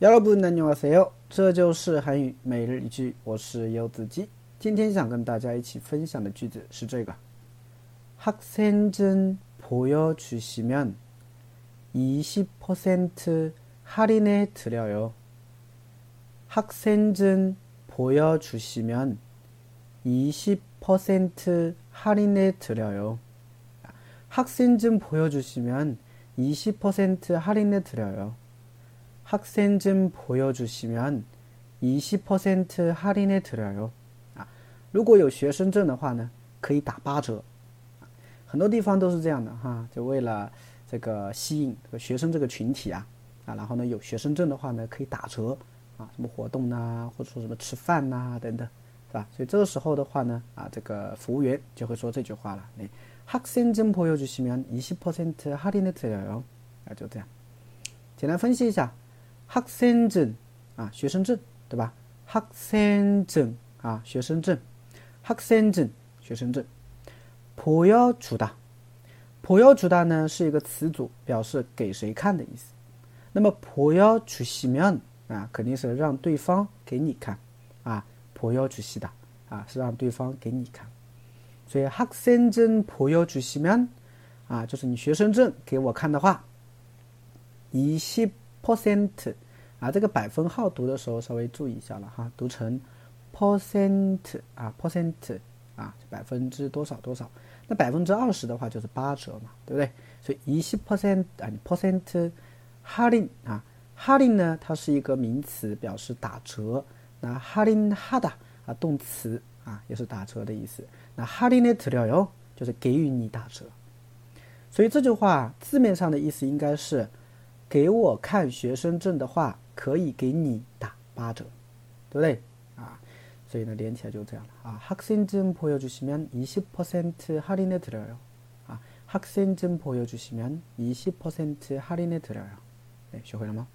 여러분 안녕하세요. 这就是韩语每日一句我是柚子鸡今天想跟大家一起分享的句子是这个 학생증 보여주시면 20% 할인해 드려요. 학생증 보여주시면 20% 할인해 드려요. 학생증 보여주시면 20% 할인해 드려요. 학생증 보여주시면 20% 할인해 드려요. 啊，如果有学生证的话呢，可以打八折。啊，很多地方都是这样的哈，就为了这个吸引这个学生这个群体啊，啊，然后呢有学生证的话呢，可以打折啊，什么活动啊，或者说什么吃饭呐、等等，是吧？所以这个时候的话呢，啊，这个服务员就会说这句话了，你 학생증 보여주시면 20%할인해드려요。 학생증啊，学生证，对吧？학생증，学生证，학생증，学生证。 보여주다，보여주다呢是一个词组，表示给谁看的意思。那么보여주시면啊，肯定是让对方给你看啊，보여주시다啊，是让对方给你看。所以학생증보여주시면啊，就是你学生证给我看的话，一十 percent 啊，这个百分号读的时候稍微注意一下了哈。读成 percent 啊，percent 啊，百分之多少多少？那百分之二十的话就是八折嘛，对不对？所以一 percent 啊，percent harding 啊，harding 呢，它是一个名词，表示打折。那 harding hard 啊，动词啊，也是打折的意思。那 harding 呢，材料有，就是给予你打折。所以这句话字面上的意思应该是。 给我看学生证的话，可以给你打八折，对不对？啊，所以呢连起来就这样了啊。학생증보여주시면20%할인해드려 요。 啊，학생증보여주시면20%할인해드려 요。 哎，学会了吗？